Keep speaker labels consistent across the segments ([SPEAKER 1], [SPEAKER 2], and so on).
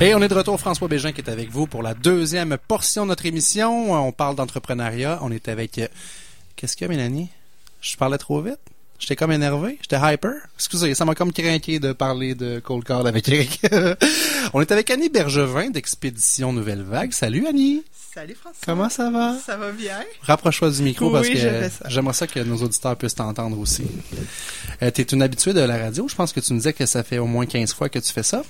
[SPEAKER 1] Et on est de retour, François Bégin qui est avec vous pour la deuxième portion de notre émission. On parle d'entrepreneuriat. On est avec... euh, Qu'est-ce qu'il y a, Mélanie? Je parlais trop vite? J'étais comme énervé? J'étais hyper? Excusez, ça m'a comme craqué de parler de Cold Card avec Eric. on est avec Annie Bergevin d'Expédition Nouvelle Vague. Salut Annie!
[SPEAKER 2] Salut François.
[SPEAKER 1] Comment ça va?
[SPEAKER 2] Ça va bien?
[SPEAKER 1] Rapproche-toi du micro
[SPEAKER 2] Oui,
[SPEAKER 1] parce que
[SPEAKER 2] ça.
[SPEAKER 1] j'aimerais ça que nos auditeurs puissent t'entendre aussi. Euh, tu es une habituée de la radio. Je pense que tu me disais que ça fait au moins 15 fois que tu fais ça.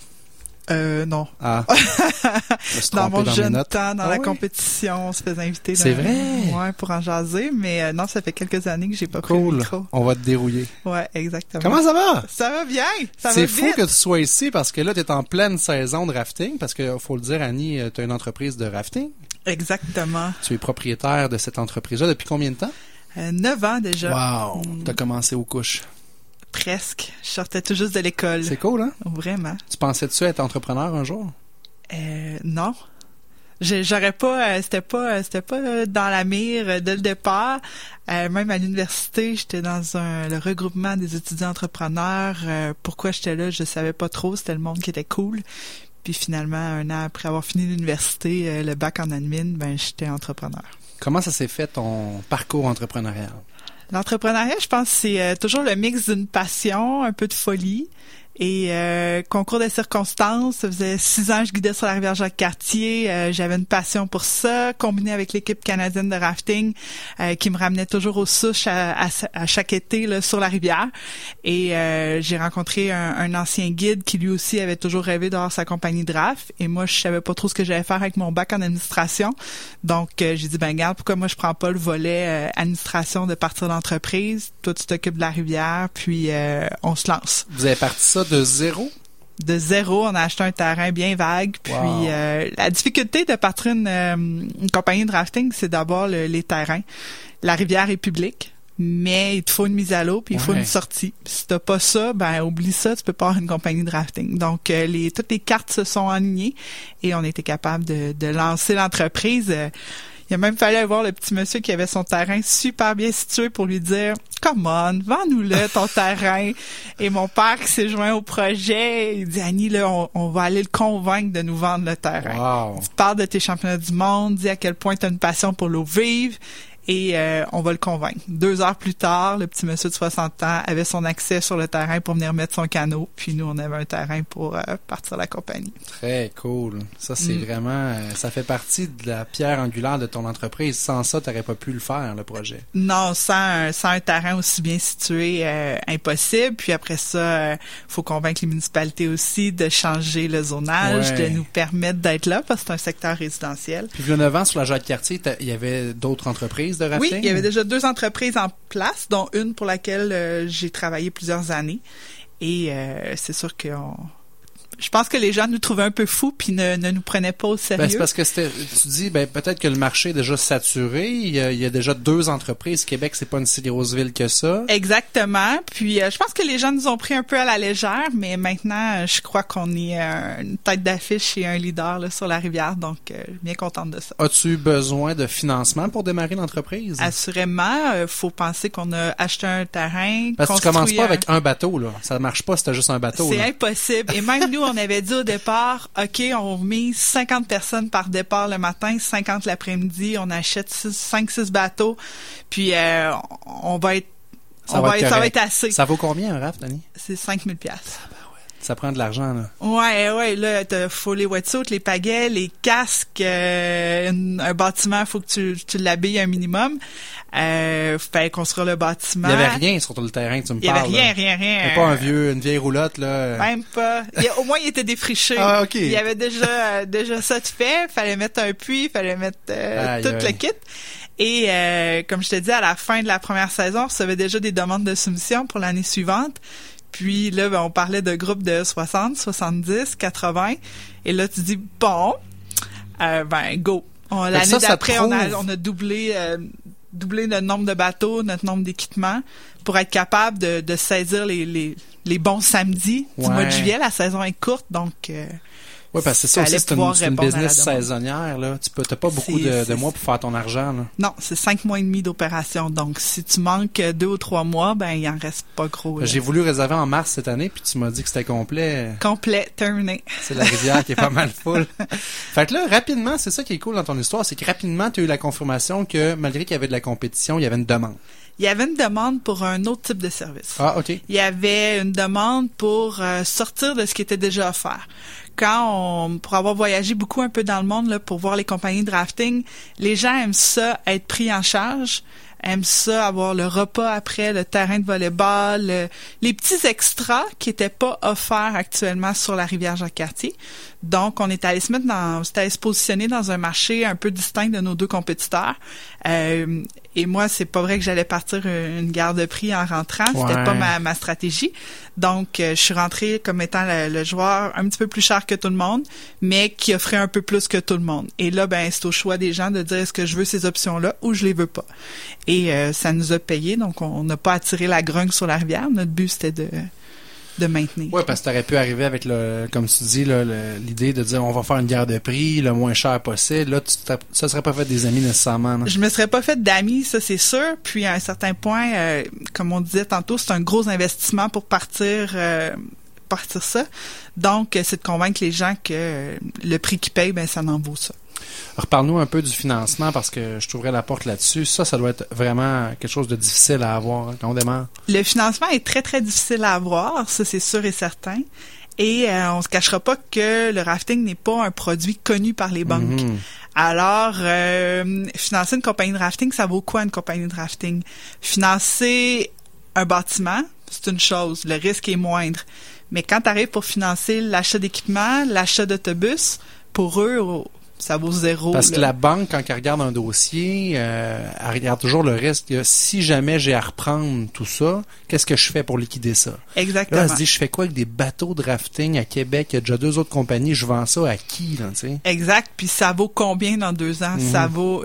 [SPEAKER 2] Euh, non.
[SPEAKER 1] Ah.
[SPEAKER 2] Dans mon
[SPEAKER 1] dans
[SPEAKER 2] jeune temps, dans
[SPEAKER 1] Ah
[SPEAKER 2] la
[SPEAKER 1] oui?
[SPEAKER 2] compétition, on se faisait inviter.
[SPEAKER 1] C'est vrai?
[SPEAKER 2] Ouais, pour en jaser, mais euh, non, ça fait quelques années que j'ai pas pris le
[SPEAKER 1] Cool.
[SPEAKER 2] micro.
[SPEAKER 1] On va te dérouiller.
[SPEAKER 2] Ouais, exactement.
[SPEAKER 1] Comment ça va?
[SPEAKER 2] Ça va bien. Ça va
[SPEAKER 1] C'est fou que tu sois ici parce que là, tu es en pleine saison de rafting parce que, faut le dire, Annie, tu as une entreprise de rafting.
[SPEAKER 2] Exactement.
[SPEAKER 1] Tu es propriétaire de cette entreprise-là depuis combien de temps?
[SPEAKER 2] Euh, Neuf ans déjà.
[SPEAKER 1] Wow!
[SPEAKER 2] Mm.
[SPEAKER 1] T'as commencé aux couches.
[SPEAKER 2] Presque. Je sortais tout juste de l'école.
[SPEAKER 1] C'est cool, hein?
[SPEAKER 2] Vraiment.
[SPEAKER 1] Tu pensais-tu être entrepreneur un jour?
[SPEAKER 2] Euh, non. J'aurais pas, euh, c'était pas, euh, c'était pas euh, dans la mire dès le départ. Euh, même à l'université, j'étais dans un, le regroupement des étudiants entrepreneurs. Euh, pourquoi j'étais là, je savais pas trop. C'était le monde qui était cool. Puis finalement, un an après avoir fini l'université, le bac en admin, ben j'étais entrepreneur.
[SPEAKER 1] Comment ça s'est fait ton parcours entrepreneurial?
[SPEAKER 2] L'entrepreneuriat, je pense, c'est euh, toujours le mix d'une passion, un peu de folie. Et euh, concours de circonstances, ça faisait six ans que je guidais sur la rivière Jacques-Cartier. Euh, J'avais une passion pour ça, combiné avec l'équipe canadienne de rafting euh, qui me ramenait toujours aux souches à, à- à chaque été là, sur la rivière. Et euh, j'ai rencontré un, un ancien guide qui lui aussi avait toujours rêvé d'avoir sa compagnie de raft. Et moi, je savais pas trop ce que j'allais faire avec mon bac en administration. Donc, euh, j'ai dit, ben regarde, pourquoi moi je prends pas le volet euh, administration de partir d'entreprise? Toi, tu t'occupes de la rivière, puis on se lance.
[SPEAKER 1] Vous avez parti ça de zéro?
[SPEAKER 2] De zéro, on a acheté un terrain bien vague. Puis
[SPEAKER 1] Wow.
[SPEAKER 2] euh, la difficulté de partir une, euh, une compagnie de rafting, c'est d'abord le- les terrains. La rivière est publique. Mais il te faut une mise à l'eau puis il faut une sortie. Si t'as pas ça, ben oublie ça, tu peux pas avoir une compagnie de rafting. Donc euh, les toutes les cartes se sont alignées et on était capable de, de lancer l'entreprise. Il a même fallu aller voir le petit monsieur qui avait son terrain super bien situé pour lui dire Come on, vends-nous-le ton terrain. Et mon père qui s'est joint au projet, il dit Annie, là, on, on va aller le convaincre de nous vendre le terrain.
[SPEAKER 1] Wow!
[SPEAKER 2] Tu parles de tes championnats du monde, dis à quel point tu as une passion pour l'eau vive et euh, on va le convaincre. Deux heures plus tard, le petit monsieur de 60 ans avait son accès sur le terrain pour venir mettre son canot, puis nous, on avait un terrain pour euh, partir la compagnie.
[SPEAKER 1] Très cool. Ça, c'est
[SPEAKER 2] Mm.
[SPEAKER 1] vraiment... euh, ça fait partie de la pierre angulaire de ton entreprise. Sans ça, t'aurais pas pu le faire, le projet.
[SPEAKER 2] Non, sans un, sans un terrain aussi bien situé, euh, impossible. Puis après ça, euh, faut convaincre les municipalités aussi de changer le zonage,
[SPEAKER 1] Ouais.
[SPEAKER 2] de nous permettre d'être là parce que c'est un secteur résidentiel.
[SPEAKER 1] Puis, il y a 9 ans, sur la Jacques-Cartier, il y avait d'autres entreprises
[SPEAKER 2] Oui, il y avait déjà deux entreprises en place, dont une pour laquelle euh, j'ai travaillé plusieurs années. Et euh, c'est sûr que on- je pense que les gens nous trouvaient un peu fous puis ne, ne nous prenaient pas au sérieux.
[SPEAKER 1] Ben, c'est parce que c'était, tu dis, ben, peut-être que le marché est déjà saturé. Il y a, il y a déjà deux entreprises. Québec, c'est pas une si grosse ville que ça.
[SPEAKER 2] Exactement. Puis euh, je pense que les gens nous ont pris un peu à la légère, mais maintenant, euh, je crois qu'on est euh, une tête d'affiche et un leader là, sur la rivière, donc euh, bien contente de ça.
[SPEAKER 1] As-tu besoin de financement pour démarrer l'entreprise?
[SPEAKER 2] Assurément, faut penser qu'on a acheté un terrain.
[SPEAKER 1] Parce que tu commences pas
[SPEAKER 2] un-
[SPEAKER 1] avec un bateau, là. Ça marche pas si t'as juste un bateau,
[SPEAKER 2] C'est impossible. Et même nous, on avait dit au départ, OK, on met 50 personnes par départ le matin, 50 l'après-midi, on achète 5-6 bateaux, puis euh, on va être
[SPEAKER 1] Ça
[SPEAKER 2] on
[SPEAKER 1] va être
[SPEAKER 2] être, ça va
[SPEAKER 1] correct.
[SPEAKER 2] être assez.
[SPEAKER 1] Ça vaut combien un raft, Annie?
[SPEAKER 2] C'est 5000 pièces.
[SPEAKER 1] Ça prend de l'argent, là.
[SPEAKER 2] Ouais, ouais, là, t'as- faut les wetsuits, les pagaies, les casques, euh, une- un bâtiment, faut que tu, tu l'habilles un minimum. Euh, fallait construire le bâtiment.
[SPEAKER 1] Il y avait rien sur le terrain tu me
[SPEAKER 2] Il y avait
[SPEAKER 1] parles.
[SPEAKER 2] rien,
[SPEAKER 1] là.
[SPEAKER 2] rien, rien.
[SPEAKER 1] Il pas un vieux, une vieille roulotte, là.
[SPEAKER 2] Même pas. Il au moins, il était défriché.
[SPEAKER 1] Ah, ok.
[SPEAKER 2] Il y avait déjà, euh, déjà ça de fait. Fallait mettre un puits, fallait mettre euh, tout
[SPEAKER 1] aïe.
[SPEAKER 2] le kit. Et euh, comme je te dis, à la fin de la première saison, on recevait déjà des demandes de soumission pour l'année suivante. Puis là, ben, on parlait de groupes de 60, 70, 80. Et là, tu dis, bon, euh, ben, go. L'année d'après, on a, on a doublé, euh, doublé notre nombre de bateaux, notre nombre d'équipements pour être capable de, de saisir les, les, les bons samedis du mois de juillet. La saison est courte, donc euh,
[SPEAKER 1] Oui, parce que c'est ça aussi, c'est une, business saisonnière. Là. Tu t'as pas beaucoup de, de mois pour faire ton argent. Là.
[SPEAKER 2] Non, c'est cinq mois et demi d'opération. Donc, si tu manques deux ou trois mois, ben, il en reste pas gros.
[SPEAKER 1] J'ai voulu réserver en mars cette année, puis tu m'as dit que c'était complet.
[SPEAKER 2] Complet, terminé.
[SPEAKER 1] C'est la rivière qui est pas mal full. Fait que là, rapidement, c'est ça qui est cool dans ton histoire, c'est que rapidement, tu as eu la confirmation que malgré qu'il y avait de la compétition, il y avait une demande.
[SPEAKER 2] Il y avait une demande pour un autre type de service.
[SPEAKER 1] Ah, OK.
[SPEAKER 2] Il y avait une demande pour euh, sortir de ce qui était déjà offert. Quand on, pour avoir voyagé beaucoup un peu dans le monde là, pour voir les compagnies de rafting, les gens aiment ça être pris en charge, aiment ça avoir le repas après, le terrain de volleyball, le- les petits extras qui étaient pas offerts actuellement sur la rivière Jacques-Cartier. Donc, on est allé se mettre dans, on est allé se positionner dans un marché un peu distinct de nos deux compétiteurs. Euh, et moi, c'est pas vrai que j'allais partir une guerre de prix en rentrant. C'était
[SPEAKER 1] Ouais.
[SPEAKER 2] pas ma, ma stratégie. Donc, euh, je suis rentrée comme étant le, le joueur un petit peu plus cher que tout le monde, mais qui offrait un peu plus que tout le monde. Et là, ben, c'est au choix des gens de dire est-ce que je veux ces options-là ou je les veux pas? Et euh, ça nous a payé, donc on n'a pas attiré la grogne sur la rivière. Notre but, c'était de, de maintenir.
[SPEAKER 1] Ouais, parce que t'aurais pu arriver avec le, comme tu dis, l'idée de dire on va faire une guerre de prix le moins cher possible. Là, tu ça serait pas fait des amis nécessairement. là.
[SPEAKER 2] Je me serais pas fait d'amis, ça c'est sûr. Puis à un certain point, euh, comme on disait tantôt, c'est un gros investissement pour partir euh, partir ça. Donc, c'est de convaincre les gens que le prix qu'ils payent, ben ça en vaut ça.
[SPEAKER 1] Reparle-nous un peu du financement parce que je t'ouvrais la porte là-dessus. Ça, ça doit être vraiment quelque chose de difficile à avoir hein, quand on démarre.
[SPEAKER 2] Le financement est très très difficile à avoir, ça c'est sûr et certain. Et euh, on se cachera pas que le rafting n'est pas un produit connu par les banques.
[SPEAKER 1] Mhm.
[SPEAKER 2] Alors, euh, financer une compagnie de rafting, ça vaut quoi une compagnie de rafting? Financer un bâtiment, c'est une chose, le risque est moindre. Mais quand tu arrives pour financer l'achat d'équipement, l'achat d'autobus, pour eux, ça vaut zéro.
[SPEAKER 1] Parce que
[SPEAKER 2] là.
[SPEAKER 1] la banque, quand elle regarde un dossier, euh, elle regarde toujours le risque. Si jamais j'ai à reprendre tout ça, qu'est-ce que je fais pour liquider ça? Là,
[SPEAKER 2] Exactement.
[SPEAKER 1] elle se dit, je fais quoi avec des bateaux de rafting à Québec? Il y a déjà deux autres compagnies, je vends ça à qui, là, tu sais?
[SPEAKER 2] Exact. Puis ça vaut combien dans deux ans?
[SPEAKER 1] Mhm.
[SPEAKER 2] Ça vaut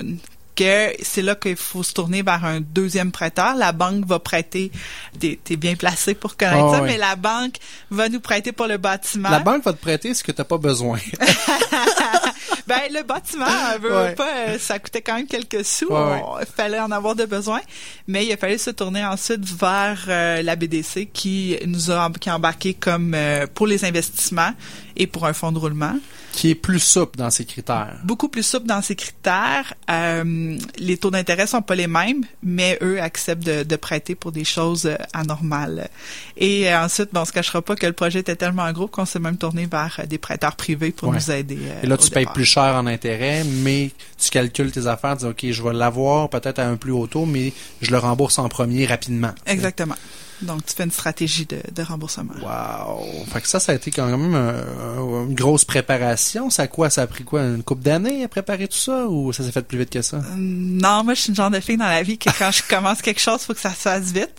[SPEAKER 2] que c'est là qu'il faut se tourner vers un deuxième prêteur. La banque va prêter, t'es es bien placé pour connaître
[SPEAKER 1] Ah
[SPEAKER 2] ça,
[SPEAKER 1] oui.
[SPEAKER 2] mais la banque va nous prêter pour le bâtiment.
[SPEAKER 1] La banque va te prêter ce que t'as pas besoin.
[SPEAKER 2] Ben, le bâtiment, elle veut
[SPEAKER 1] Ouais.
[SPEAKER 2] pas, euh, ça coûtait quand même quelques sous.
[SPEAKER 1] Ouais, ouais.
[SPEAKER 2] On- Il fallait en avoir de besoin. Mais il a fallu se tourner ensuite vers euh, la BDC qui nous a qui a embarqué comme euh, pour les investissements et pour un fonds de roulement.
[SPEAKER 1] qui est plus souple dans ses critères.
[SPEAKER 2] Beaucoup plus souple dans ses critères. Euh, les taux d'intérêt sont pas les mêmes, mais eux acceptent de, de prêter pour des choses euh, anormales. Et euh, ensuite, bon, on se cachera pas que le projet était tellement gros qu'on s'est même tourné vers des prêteurs privés pour
[SPEAKER 1] Ouais.
[SPEAKER 2] nous aider.
[SPEAKER 1] Et là, tu payes plus cher en intérêt, mais tu calcules tes affaires, tu dis, OK, je vais l'avoir peut-être à un plus haut taux, mais je le rembourse en premier rapidement.
[SPEAKER 2] Exactement. Donc, tu fais une stratégie de, de remboursement.
[SPEAKER 1] Wow! Fait que ça, ça a été quand même un- une grosse préparation. Ça a quoi? Ça a pris quoi? Une couple d'années à préparer tout ça ou ça s'est fait plus vite que ça?
[SPEAKER 2] Euh, Non, moi, je suis une genre de fille dans la vie que quand je commence quelque chose, faut que ça se fasse vite.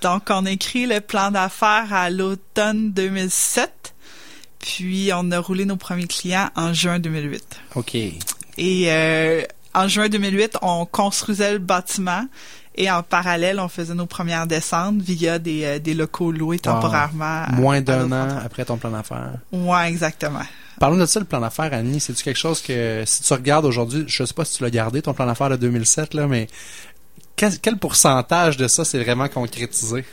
[SPEAKER 2] Donc, on écrit le plan d'affaires à l'automne 2007, puis on a roulé nos premiers clients en juin 2008.
[SPEAKER 1] OK.
[SPEAKER 2] Et euh, en juin 2008, on construisait le bâtiment et en parallèle, on faisait nos premières descentes via des, euh, des locaux loués temporairement.
[SPEAKER 1] Moins d'un an après ton plan d'affaires.
[SPEAKER 2] Ouais, exactement.
[SPEAKER 1] Parlons de ça, le plan d'affaires, Annie. C'est-tu quelque chose que, si tu regardes aujourd'hui, je sais pas si tu l'as gardé, ton plan d'affaires de 2007, là, mais quel, quel pourcentage de ça c'est vraiment concrétisé?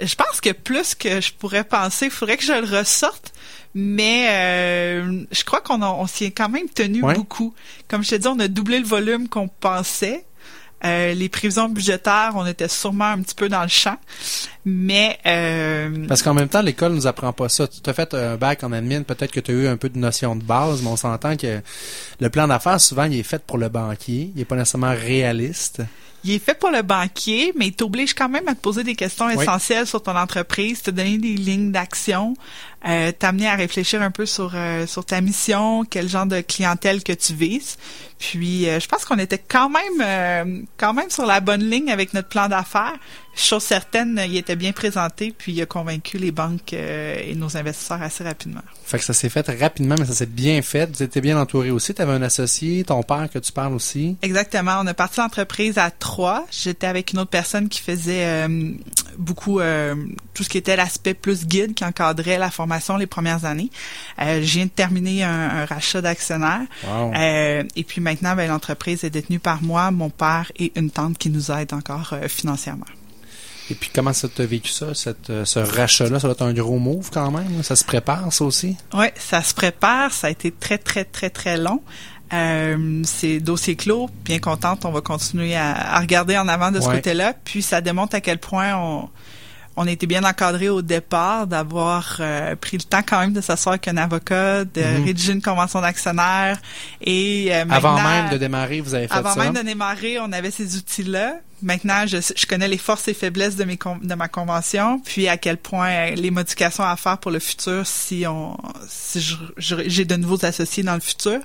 [SPEAKER 2] Je pense que plus que je pourrais penser, il faudrait que je le ressorte, mais euh, je crois qu'on on s'y est quand même tenu
[SPEAKER 1] Ouais.
[SPEAKER 2] beaucoup. Comme je te dis, on a doublé le volume qu'on pensait. Euh, les prévisions budgétaires, on était sûrement un petit peu dans le champ, mais euh,
[SPEAKER 1] Parce qu'en même temps, l'école nous apprend pas ça. Tu as fait un bac en admin, peut-être que tu as eu un peu de notion de base, mais on s'entend que le plan d'affaires, souvent, il est fait pour le banquier. Il est pas nécessairement réaliste.
[SPEAKER 2] Il est fait pour le banquier, mais il t'oblige quand même à te poser des questions
[SPEAKER 1] Oui.
[SPEAKER 2] essentielles sur ton entreprise, te donner des lignes d'action, euh, t'amener à réfléchir un peu sur euh, sur ta mission, quel genre de clientèle que tu vises. Puis, euh, je pense qu'on était quand même euh, quand même sur la bonne ligne avec notre plan d'affaires. Chose certaine, il était bien présenté, puis il a convaincu les banques euh, et nos investisseurs assez rapidement.
[SPEAKER 1] Fait que ça s'est fait rapidement, mais ça s'est bien fait. Vous étiez bien entouré aussi. Tu avais un associé, ton père que tu parles aussi.
[SPEAKER 2] Exactement. On a parti l'entreprise à trois. J'étais avec une autre personne qui faisait euh, beaucoup euh, tout ce qui était l'aspect plus guide, qui encadrait la formation les premières années. je viens de terminer un, rachat d'actionnaires.
[SPEAKER 1] Wow.
[SPEAKER 2] et puis maintenant, ben, l'entreprise est détenue par moi, mon père et une tante qui nous aide encore financièrement.
[SPEAKER 1] Et puis, comment ça t'a vécu ça, cette, euh, ce rachat-là? Ça va être un gros move quand même. Ça se prépare, ça aussi?
[SPEAKER 2] Oui, ça se prépare. Ça a été très, très, très, très long. Euh, c'est dossier clos. Bien contente, on va continuer à, regarder en avant de ce côté-là. Puis, ça démontre à quel point on, on était bien encadré au départ d'avoir euh, pris le temps quand même de s'asseoir avec un avocat, de mhm. rédiger une convention d'actionnaire et euh,
[SPEAKER 1] avant même de démarrer, vous avez fait ça.
[SPEAKER 2] Avant même de démarrer, on avait ces outils-là maintenant, je, je, connais les forces et faiblesses de, mes de ma convention, puis à quel point les modifications à faire pour le futur si on si j'ai de nouveaux associés dans le futur.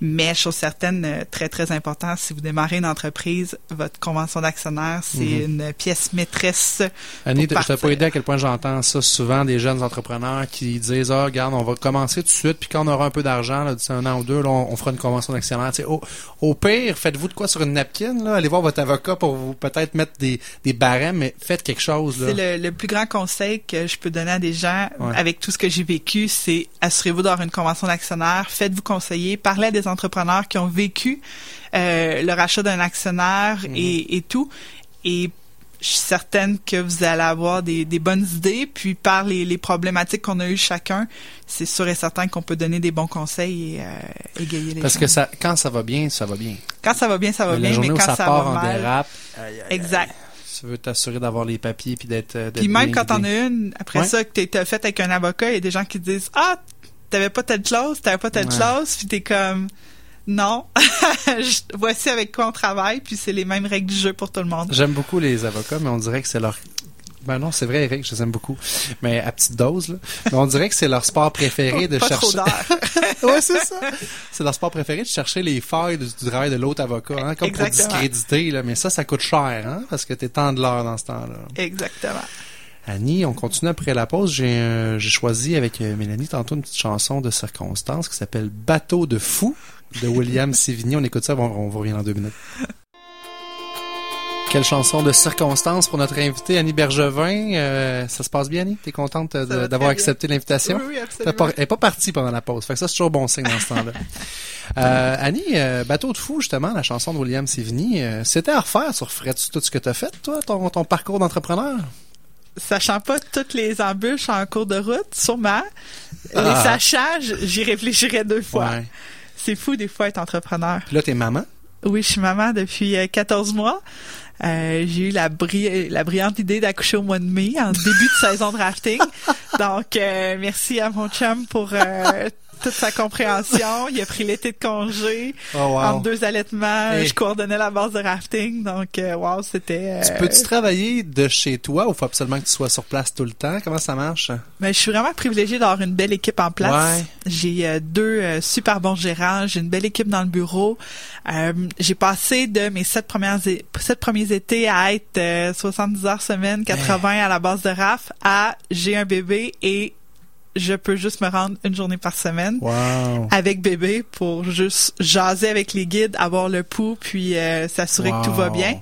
[SPEAKER 2] Mais chose certaine, euh, très très important, si vous démarrez une entreprise, votre convention d'actionnaire, c'est mhm. une pièce maîtresse.
[SPEAKER 1] Annie, je t'ai pas aidé à quel point j'entends ça souvent des jeunes entrepreneurs qui disent ah regarde, on va commencer tout de suite, puis quand on aura un peu d'argent, d'ici un an ou deux, là, on, fera une convention d'actionnaire. Au, au pire, faites-vous de quoi sur une napkin, là, allez voir votre avocat pour vous peut-être mettre des, des barèmes, mais faites quelque chose.
[SPEAKER 2] C'est le, plus grand conseil que je peux donner à des gens avec tout ce que j'ai vécu, c'est assurez-vous d'avoir une convention d'actionnaire, faites-vous conseiller, parlez à des entrepreneurs qui ont vécu euh, le rachat d'un actionnaire mhm. et, et tout. Et je suis certaine que vous allez avoir des, des bonnes idées. Puis par les, les problématiques qu'on a eues chacun, c'est sûr et certain qu'on peut donner des bons conseils et euh, égayer les
[SPEAKER 1] Parce que ça, quand ça va bien, ça va bien.
[SPEAKER 2] Quand ça va bien, ça va bien, mais quand ça,
[SPEAKER 1] ça
[SPEAKER 2] part
[SPEAKER 1] va
[SPEAKER 2] en
[SPEAKER 1] dérape,
[SPEAKER 2] exact.
[SPEAKER 1] Tu veux t'assurer d'avoir les papiers puis d'être. Euh,
[SPEAKER 2] puis même quand t'en as une, après ça, que t'es fait avec un avocat, il y a des gens qui disent Ah, t'avais pas telle chose, t'avais pas telle chose, puis t'es comme non. Voici avec quoi on travaille, puis c'est les mêmes règles du jeu pour tout le monde.
[SPEAKER 1] J'aime beaucoup les avocats, mais on dirait que c'est leur ben non, c'est vrai, Eric, je les aime beaucoup. Mais à petite dose, là. Mais on dirait que c'est leur sport préféré de chercher. ouais, c'est ça. C'est leur sport préféré de chercher les failles du, travail de l'autre avocat, hein, comme pour discréditer, là. Mais ça, ça coûte cher, hein, parce que t'es temps de l'heure dans ce temps-là.
[SPEAKER 2] Exactement.
[SPEAKER 1] Annie, on continue après la pause. J'ai euh, choisi avec euh, Mélanie tantôt une petite chanson de circonstance qui s'appelle Bateau de fou de William Sévigny. On écoute ça, on, revient dans deux minutes. Quelle chanson de circonstance pour notre invité Annie Bergevin. Euh, ça se passe bien, Annie? T'es contente d'avoir accepté l'invitation?
[SPEAKER 2] Oui, oui, absolument.
[SPEAKER 1] Elle n'est pas partie pendant la pause. Fait que ça, c'est toujours bon signe dans ce temps-là. Euh, Annie, euh, Bateau de fou, justement, la chanson de William Sévigny, c'était à refaire sur Fred, tout ce que tu as fait, toi, ton, ton parcours d'entrepreneur?
[SPEAKER 2] sachant pas toutes les embûches en cours de route, sûrement. Les ah. sachant, j'y réfléchirais deux fois. C'est fou des fois être entrepreneur.
[SPEAKER 1] Puis là, t'es maman?
[SPEAKER 2] Oui, je suis maman depuis 14 mois. Euh, j'ai eu la, la brillante idée d'accoucher au mois de mai, en début de saison de rafting. Donc, euh, merci à mon chum pour euh, toute sa compréhension. Il a pris l'été de congé. Oh, En deux allaitements, je coordonnais la base de rafting. Donc, euh, wow, c'était...
[SPEAKER 1] Tu peux-tu travailler de chez toi ou faut absolument que tu sois sur place tout le temps? Comment ça marche?
[SPEAKER 2] Ben, je suis vraiment privilégiée d'avoir une belle équipe en place. J'ai deux super bons gérants. J'ai une belle équipe dans le bureau. j'ai passé de mes sept premières sept premiers étés à être 70 heures semaine, 80 à la base de RAF à j'ai un bébé et je peux juste me rendre une journée par semaine avec bébé pour juste jaser avec les guides, avoir le pouls, puis euh, s'assurer que tout va bien.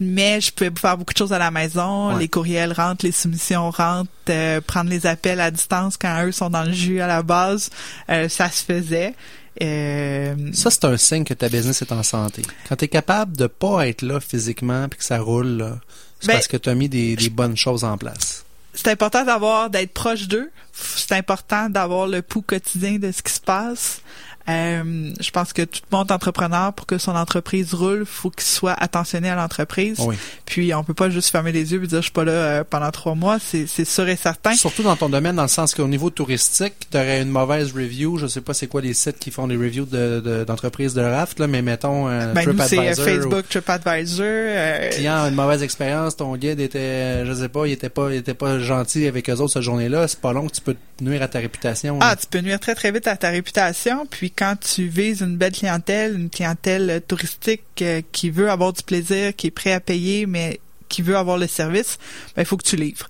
[SPEAKER 2] Mais je peux faire beaucoup de choses à la maison. Les courriels rentrent, les soumissions rentrent, euh, prendre les appels à distance quand eux sont dans le jus à la base, euh, ça se faisait.
[SPEAKER 1] Ça, c'est un signe que ta business est en santé. Quand tu es capable de pas être là physiquement puis que ça roule, c'est ben, parce que tu as mis des, des bonnes choses en place
[SPEAKER 2] c'est important d'avoir d'être proche d'eux. C'est important d'avoir le pouls quotidien de ce qui se passe. Euh, je pense que tout le monde entrepreneur, pour que son entreprise roule, faut qu'il soit attentionné à l'entreprise. Puis on peut pas juste fermer les yeux et dire je suis pas là euh, pendant trois mois, c'est sûr et certain.
[SPEAKER 1] Surtout dans ton domaine, dans le sens qu'au niveau touristique, tu aurais une mauvaise review. Je sais pas c'est quoi les sites qui font des reviews d'entreprises de, de, raft, là, mais mettons euh,
[SPEAKER 2] ben, TripAdvisor. Facebook, TripAdvisor. Euh,
[SPEAKER 1] client a une mauvaise expérience, ton guide était, je sais pas, il était pas, il était pas gentil avec eux autres cette journée-là. C'est pas long que tu peux nuire à ta réputation.
[SPEAKER 2] Ah, tu peux nuire très très vite à ta réputation. Puis quand tu vises une belle clientèle, une clientèle touristique euh, qui veut avoir du plaisir, qui est prêt à payer, mais qui veut avoir le service, ben, il faut que tu livres.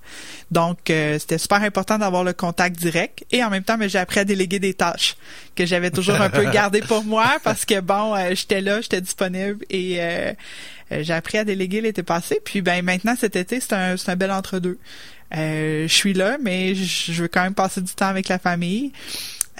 [SPEAKER 2] Donc, euh, c'était super important d'avoir le contact direct. Et en même temps, ben, j'ai appris à déléguer des tâches que j'avais toujours un peu gardées pour moi parce que, bon, euh, j'étais là, j'étais disponible et euh, j'ai appris à déléguer l'été passé. Puis, ben maintenant, cet été, c'est un, un bel entre-deux. je suis là, mais je veux quand même passer du temps avec la famille.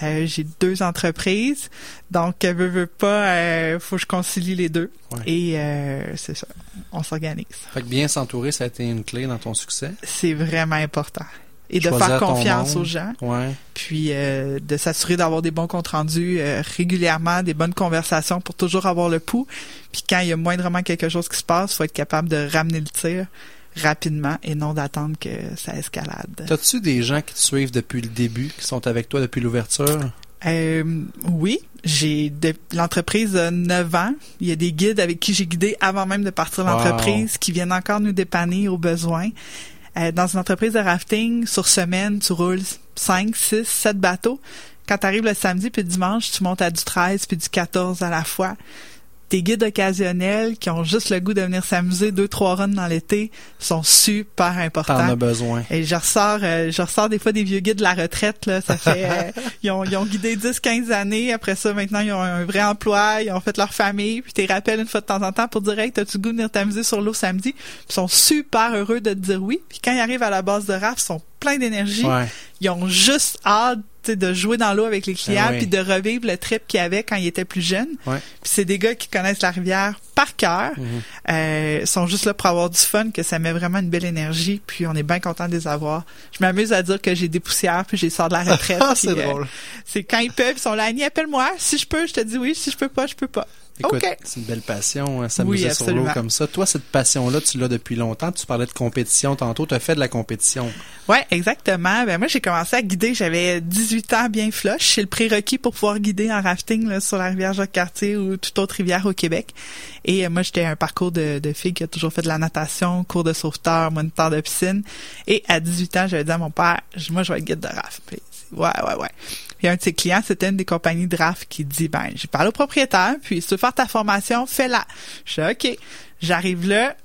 [SPEAKER 2] Euh, j'ai deux entreprises, donc euh, veux, veux pas, euh, faut que je concilie les deux. Et euh, c'est ça, on s'organise.
[SPEAKER 1] Fait que bien s'entourer, ça a été une clé dans ton succès?
[SPEAKER 2] C'est vraiment important. Et de faire confiance aux gens.
[SPEAKER 1] Ouais.
[SPEAKER 2] Puis euh, de s'assurer d'avoir des bons comptes rendus régulièrement, des bonnes conversations pour toujours avoir le pouls. Puis quand il y a moindrement quelque chose qui se passe, faut être capable de ramener le tir rapidement et non d'attendre que ça escalade.
[SPEAKER 1] T'as-tu des gens qui te suivent depuis le début, qui sont avec toi depuis l'ouverture?
[SPEAKER 2] Euh, oui, j'ai l'entreprise a 9 ans. Il y a des guides avec qui j'ai guidé avant même de partir l'entreprise qui viennent encore nous dépanner aux besoins. Euh, dans une entreprise de rafting, sur semaine, tu roules 5, 6, 7 bateaux. Quand tu arrives le samedi puis le dimanche, tu montes à du 13 puis du 14 à la fois tes guides occasionnels qui ont juste le goût de venir s'amuser deux trois runs dans l'été sont super importants.
[SPEAKER 1] T'en as besoin.
[SPEAKER 2] Et je ressors euh, je ressors des fois des vieux guides de la retraite là, ça fait euh, ils, ont, ils ont guidé 10 15 années, après ça maintenant ils ont un vrai emploi, ils ont fait leur famille, puis t'es rappelles une fois de temps en temps pour dire "Hey, t'as-tu goût de venir t'amuser sur l'eau samedi? Ils sont super heureux de te dire oui. Puis quand ils arrivent à la base de RAF, ils sont pleins d'énergie. Ils ont juste hâte de jouer dans l'eau avec les clients, ah puis de revivre le trip qu'il avait quand il était plus jeune.
[SPEAKER 1] Puis
[SPEAKER 2] c'est des gars qui connaissent la rivière par cœur, mhm. euh, sont juste là pour avoir du fun, que ça met vraiment une belle énergie, puis on est bien content de les avoir. Je m'amuse à dire que j'ai des poussières, puis j'ai sors de la retraite.
[SPEAKER 1] c'est euh, drôle.
[SPEAKER 2] C'est quand ils peuvent, ils sont là, Annie, appelle-moi. Si je peux, je te dis oui. Si je peux pas, je peux pas.
[SPEAKER 1] Écoute, c'est une belle passion, hein, s'amuser sur l'eau comme ça. Toi, cette passion-là, tu l'as depuis longtemps. Tu parlais de compétition tantôt. Tu as fait de la compétition.
[SPEAKER 2] Ouais, exactement. Ben moi, j'ai commencé à guider. J'avais 18 ans bien flush. C'est le prérequis pour pouvoir guider en rafting là, sur la rivière Jacques-Cartier ou toute autre rivière au Québec. Et euh, moi, j'étais un parcours de, de fille qui a toujours fait de la natation, cours de sauveteur, moniteur de piscine. Et à 18 ans, j'avais dit à mon père, moi, je vais être guide de raft. ouais, ouais, ouais. Puis un de ses clients, c'était une des compagnies de RAF qui dit, ben, j'ai parlé au propriétaire, puis si tu veux faire ta formation, fais-la. Je dis, OK. J'arrive là,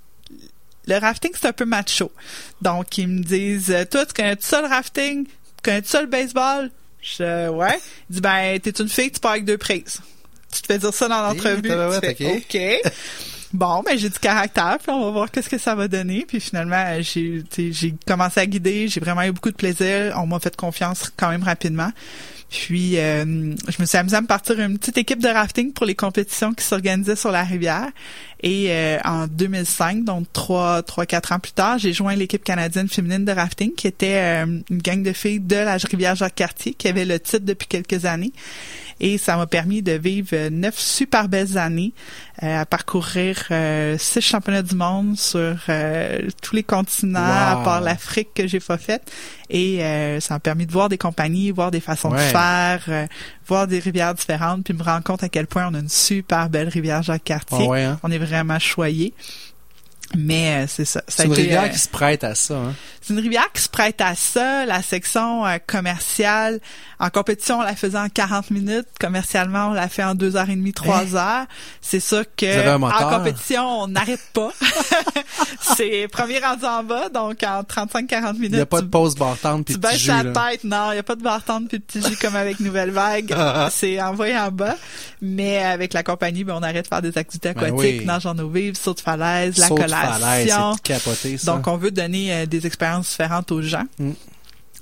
[SPEAKER 2] le rafting, c'est un peu macho. Donc, ils me disent, toi, tu connais -tu ça le rafting? Tu connais -tu ça le baseball? Je ouais. Il dit, ben, t'es une fille, tu pars avec deux prises. Tu te fais dire ça dans l'entrevue. OK. Bon, ben j'ai du caractère, puis on va voir qu'est-ce que ça va donner. Puis finalement, j'ai commencé à guider, j'ai vraiment eu beaucoup de plaisir. On m'a fait confiance quand même rapidement. Puis, euh, je me suis amusée à me partir une petite équipe de rafting pour les compétitions qui s'organisaient sur la rivière. Et euh, en 2005, donc trois, trois, quatre ans plus tard, j'ai joint l'équipe canadienne féminine de rafting, qui était euh, une gang de filles de la rivière Jacques-Cartier, qui avait le titre depuis quelques années et ça m'a permis de vivre neuf super belles années, euh, à parcourir euh, six championnats du monde sur euh, tous les continents, à part l'Afrique que j'ai pas faite. Et ça m'a permis de voir des compagnies, voir des façons de faire, voir des rivières différentes, puis me rendre compte à quel point on a une super belle rivière Jacques-Cartier.
[SPEAKER 1] Hein?
[SPEAKER 2] On est vraiment choyé. Mais c'est ça.
[SPEAKER 1] c'est une rivière qui se prête à ça. Hein?
[SPEAKER 2] C'est une rivière qui se prête à ça. La section commerciale, en compétition, on la faisait en 40 minutes. Commercialement, on la fait en 2 heures et demie, 3 hein? heures. C'est ça que en compétition, on n'arrête pas. c'est premier rendu en bas, donc en 35-40 minutes. Il n'y
[SPEAKER 1] a pas de pause bartende puis
[SPEAKER 2] Tu baisses la tête, non, il n'y a pas de bartende puis de petit jus comme avec Nouvelle Vague. c'est envoyé en bas. Mais avec la compagnie, ben, on arrête de faire des activités ben aquatiques, nage en eau vive, saut de falaise, la Donc, on veut donner euh, des expériences différentes aux gens. Mm.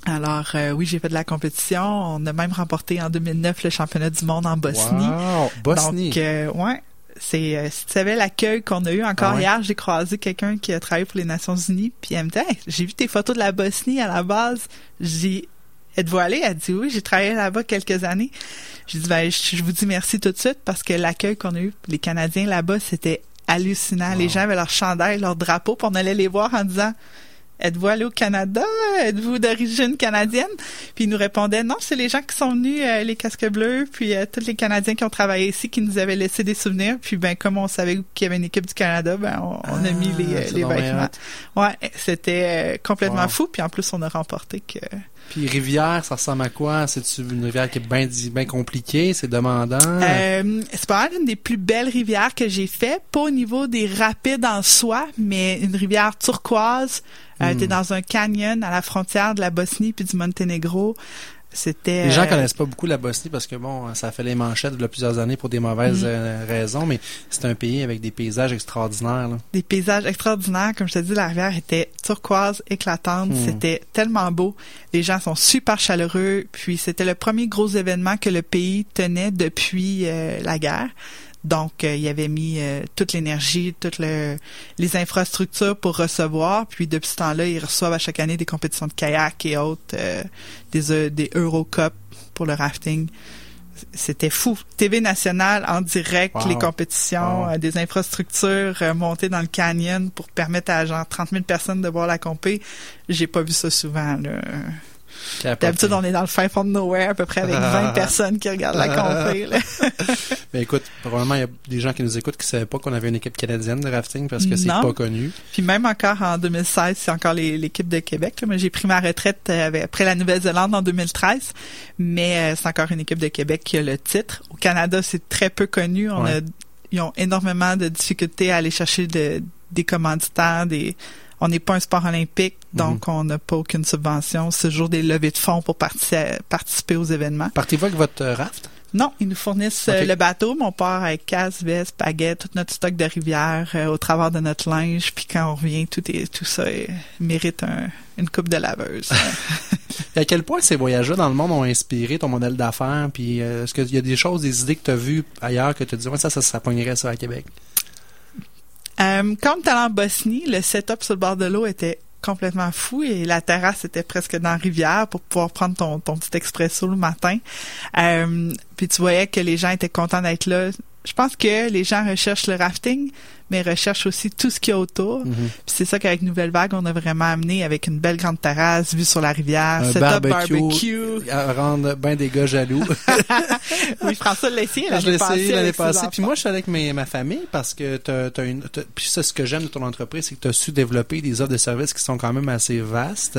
[SPEAKER 2] Alors euh, oui, j'ai fait de la compétition. On a même remporté en 2009 le championnat du monde en Bosnie.
[SPEAKER 1] Wow, Bosnie.
[SPEAKER 2] Donc euh, ouais, c'est euh, si tu savais l'accueil qu'on a eu encore ah hier, j'ai croisé quelqu'un qui a travaillé pour les Nations Unies, puis elle me dit "J'ai vu tes photos de la Bosnie à la base." J'ai Êtes-vous allé? Elle dit oui, j'ai travaillé là-bas quelques années. J'ai dit ben, je, vous dis merci tout de suite parce que l'accueil qu'on a eu, les Canadiens là-bas, c'était hallucinant. Les gens avaient leur chandail, leur drapeau, puis on allait les voir en disant Êtes-vous allé au Canada? Êtes-vous d'origine canadienne? Puis ils nous répondaient, non, c'est les gens qui sont venus, euh, les casques bleus, puis euh, tous les Canadiens qui ont travaillé ici, qui nous avaient laissé des souvenirs. Puis ben comme on savait qu'il y avait une équipe du Canada, ben on, a mis les, ah, les vêtements. Ouais, c'était euh, complètement fou. Puis en plus, on a remporté que
[SPEAKER 1] Puis rivière, ça ressemble à quoi? C'est une rivière qui est bien bien compliquée, c'est demandant?
[SPEAKER 2] Euh, c'est pas une des plus belles rivières que j'ai fait, pas au niveau des rapides en soi, mais une rivière turquoise. Euh,
[SPEAKER 1] Hmm.
[SPEAKER 2] T'es dans un canyon à la frontière de la Bosnie puis du Monténégro. C'était.
[SPEAKER 1] Les gens
[SPEAKER 2] euh,
[SPEAKER 1] connaissent pas beaucoup la Bosnie parce que bon, ça a fait les manchettes il y a plusieurs années pour des mauvaises
[SPEAKER 2] Mhm.
[SPEAKER 1] euh, raisons, mais c'est un pays avec des paysages extraordinaires. Là.
[SPEAKER 2] des paysages extraordinaires. Comme je te dis, la rivière était turquoise, éclatante.
[SPEAKER 1] Hmm.
[SPEAKER 2] C'était tellement beau. Les gens sont super chaleureux. Puis c'était le premier gros événement que le pays tenait depuis euh, la guerre. Donc, euh, il avait mis euh, toute l'énergie, toutes le- les infrastructures pour recevoir. Puis depuis ce temps-là, ils reçoivent à chaque année des compétitions de kayak et autres, euh, des, euh, des Eurocup pour le rafting. C'était fou. TV nationale en direct,
[SPEAKER 1] Wow.
[SPEAKER 2] les compétitions,
[SPEAKER 1] Wow.
[SPEAKER 2] euh, des infrastructures euh, montées dans le canyon pour permettre à genre 30 000 personnes de voir la compé. J'ai pas vu ça souvent. là. D'habitude, on est dans le fin fond de nowhere, à peu près avec 20 personnes qui regardent la compé.
[SPEAKER 1] Ben écoute, probablement il y a des gens qui nous écoutent qui savaient pas qu'on avait une équipe canadienne de rafting parce que c'est pas connu.
[SPEAKER 2] Puis même encore en 2016, c'est encore l'équipe de Québec. là. Moi, j'ai pris ma retraite euh, avec- après la Nouvelle-Zélande en 2013, mais euh, c'est encore une équipe de Québec qui a le titre. Au Canada, c'est très peu connu. On
[SPEAKER 1] Ouais.
[SPEAKER 2] a, ils ont énormément de difficultés à aller chercher de- des commanditaires, des on n'est pas un sport olympique, donc
[SPEAKER 1] Mhm.
[SPEAKER 2] on n'a pas aucune subvention. C'est toujours des levées de fonds pour partici- participer aux événements.
[SPEAKER 1] Partez-vous avec votre euh, raft?
[SPEAKER 2] Non, ils nous fournissent euh, le bateau, mais on part avec casse, veste, baguette, tout notre stock de rivière euh, au travers de notre linge, puis quand on revient, tout est tout ça euh, mérite un- une coupe de laveuse.
[SPEAKER 1] Et à quel point ces voyages-là dans le monde ont inspiré ton modèle d'affaires? Puis euh, est-ce qu'il y a des choses, des idées que tu as vues ailleurs que tu te dis, ouais, ça, ça, ça pognerait ça à Québec?
[SPEAKER 2] Euh, quand on en Bosnie, le setup sur le bord de l'eau était complètement fou et la terrasse était presque dans la rivière pour pouvoir prendre ton, ton petit expresso le matin. Euh, puis tu voyais que les gens étaient contents d'être là. Je pense que les gens recherchent le rafting, mais recherchent aussi tout ce qu'il y a autour.
[SPEAKER 1] Mhm.
[SPEAKER 2] Puis c'est ça qu'avec Nouvelle Vague, on a vraiment amené avec une belle grande terrasse, vue sur la rivière,
[SPEAKER 1] Un
[SPEAKER 2] setup
[SPEAKER 1] barbecue.
[SPEAKER 2] barbecue.
[SPEAKER 1] À rendre bien des gars jaloux.
[SPEAKER 2] oui, François l'a essayé
[SPEAKER 1] je
[SPEAKER 2] l'année
[SPEAKER 1] l'ai
[SPEAKER 2] passée.
[SPEAKER 1] essayé l'année passée. Puis moi, je suis allé avec mes- ma famille parce que t'as, une. t'as- puis ça, ce que j'aime de ton entreprise, c'est que tu as su développer des offres de services qui sont quand même assez vastes.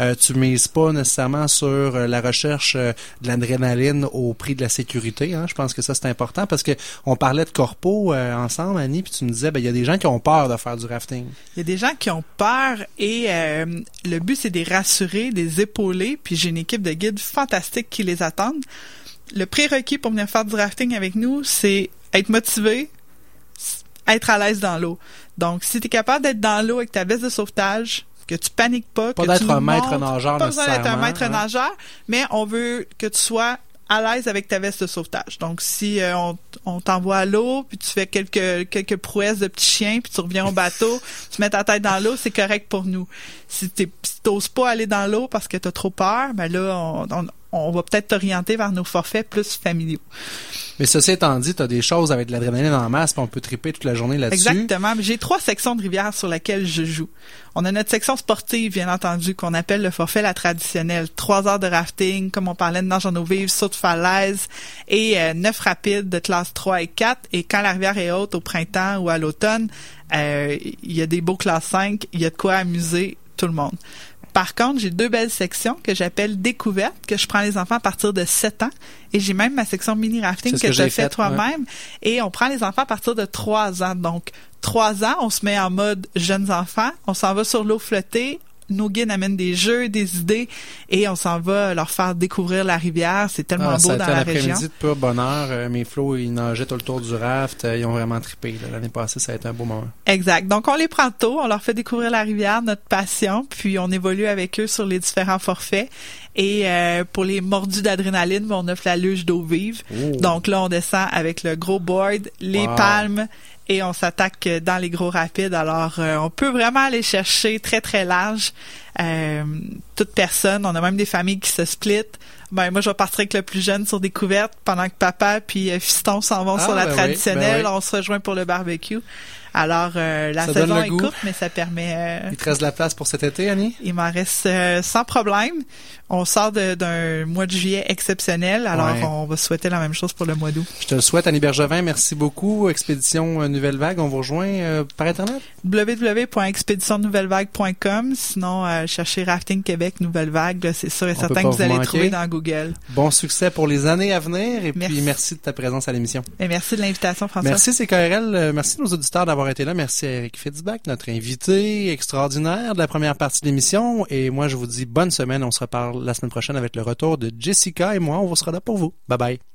[SPEAKER 1] Euh, tu mises pas nécessairement sur euh, la recherche euh, de l'adrénaline au prix de la sécurité. Hein. Je pense que ça c'est important parce que on parlait de corpo euh, ensemble, Annie, puis tu me disais, ben il y a des gens qui ont peur de faire du rafting.
[SPEAKER 2] Il y a des gens qui ont peur et euh, le but c'est de les rassurer, de les épauler. Puis j'ai une équipe de guides fantastiques qui les attendent. Le prérequis pour venir faire du rafting avec nous, c'est être motivé, être à l'aise dans l'eau. Donc si tu es capable d'être dans l'eau avec ta veste de sauvetage, que tu paniques pas,
[SPEAKER 1] Pas
[SPEAKER 2] que tu
[SPEAKER 1] un maître nageur
[SPEAKER 2] pas besoin d'être un maître
[SPEAKER 1] hein.
[SPEAKER 2] nageur, mais on veut que tu sois à l'aise avec ta veste de sauvetage. Donc, si euh, on, on t'envoie à l'eau, puis tu fais quelques quelques prouesses de petit chien, puis tu reviens au bateau, tu mets ta tête dans l'eau, c'est correct pour nous. Si tu n'oses pas aller dans l'eau parce que tu as trop peur, ben là, on, on, on va peut-être t'orienter vers nos forfaits plus familiaux.
[SPEAKER 1] Mais ceci étant dit, tu as des choses avec de l'adrénaline en masse, puis on peut triper toute la journée là-dessus.
[SPEAKER 2] Exactement. J'ai trois sections de rivière sur lesquelles je joue. On a notre section sportive, bien entendu, qu'on appelle le forfait la traditionnelle. Trois heures de rafting, comme on parlait de nage en eau vive, saut de falaise et euh, neuf rapides de classe 3 et 4. Et quand la rivière est haute au printemps ou à l'automne, euh, il y a des beaux classes 5, il y a de quoi amuser tout le monde. Par contre, j'ai deux belles sections que j'appelle découverte, que je prends les enfants à partir de 7 ans. Et j'ai même ma section mini rafting que,
[SPEAKER 1] que
[SPEAKER 2] fait
[SPEAKER 1] fait,
[SPEAKER 2] toi-même. Et on prend les enfants à partir de 3 ans. Donc, 3 ans, on se met en mode jeunes enfants. On s'en va sur l'eau flottée. Nos guides amènent des jeux, des idées, et on s'en va leur faire découvrir la rivière. C'est tellement
[SPEAKER 1] Ah,
[SPEAKER 2] beau
[SPEAKER 1] ça a
[SPEAKER 2] dans
[SPEAKER 1] été un
[SPEAKER 2] la région.
[SPEAKER 1] après-midi de pur bonheur. Euh, mes flots, ils nageaient tout le tour du raft. Euh, Ils ont vraiment trippé. L'année passée, ça a été un beau moment.
[SPEAKER 2] Exact. Donc, on les prend tôt, on leur fait découvrir la rivière, notre passion, puis on évolue avec eux sur les différents forfaits. Et euh, pour les mordus d'adrénaline, ben, on offre la luge d'eau vive.
[SPEAKER 1] Oh.
[SPEAKER 2] Donc là, on descend avec le gros board, les
[SPEAKER 1] Wow.
[SPEAKER 2] palmes, et on s'attaque dans les gros rapides. Alors, euh, on peut vraiment aller chercher très, très large. Euh, toute personne, on a même des familles qui se splitent. Ben moi je vais partir avec le plus jeune sur découverte pendant que papa puis euh, fiston s'en vont
[SPEAKER 1] Ah,
[SPEAKER 2] sur la
[SPEAKER 1] ben oui,
[SPEAKER 2] traditionnelle.
[SPEAKER 1] ben oui.
[SPEAKER 2] On se rejoint pour le barbecue. Alors euh, la
[SPEAKER 1] Ça
[SPEAKER 2] saison est
[SPEAKER 1] goût.
[SPEAKER 2] courte, mais ça permet. euh,
[SPEAKER 1] Il te reste de la place pour cet été, Annie?
[SPEAKER 2] il m'en reste euh, sans problème. On sort d'un mois de juillet exceptionnel, alors
[SPEAKER 1] Ouais.
[SPEAKER 2] on va souhaiter la même chose pour le mois d'août.
[SPEAKER 1] Je te le souhaite, Annie Bergevin. Merci beaucoup. Expédition Nouvelle Vague, on vous rejoint par Internet?
[SPEAKER 2] www.expéditionnouvelle-vague.com. Sinon, cherchez Rafting Québec Nouvelle Vague. C'est sûr et
[SPEAKER 1] On
[SPEAKER 2] certain que vous
[SPEAKER 1] vous
[SPEAKER 2] allez
[SPEAKER 1] manquer.
[SPEAKER 2] trouver dans Google.
[SPEAKER 1] Bon succès pour les années à venir et
[SPEAKER 2] Merci.
[SPEAKER 1] puis merci de ta présence à l'émission.
[SPEAKER 2] Et merci de l'invitation, François.
[SPEAKER 1] Merci CKRL, euh, merci nos auditeurs d'avoir été là. Merci à Eric Fitzbach, notre invité extraordinaire de la première partie de l'émission. Et moi, je vous dis bonne semaine. On se reparle la semaine prochaine avec le retour de Jessica et moi. On vous sera là pour vous. Bye bye.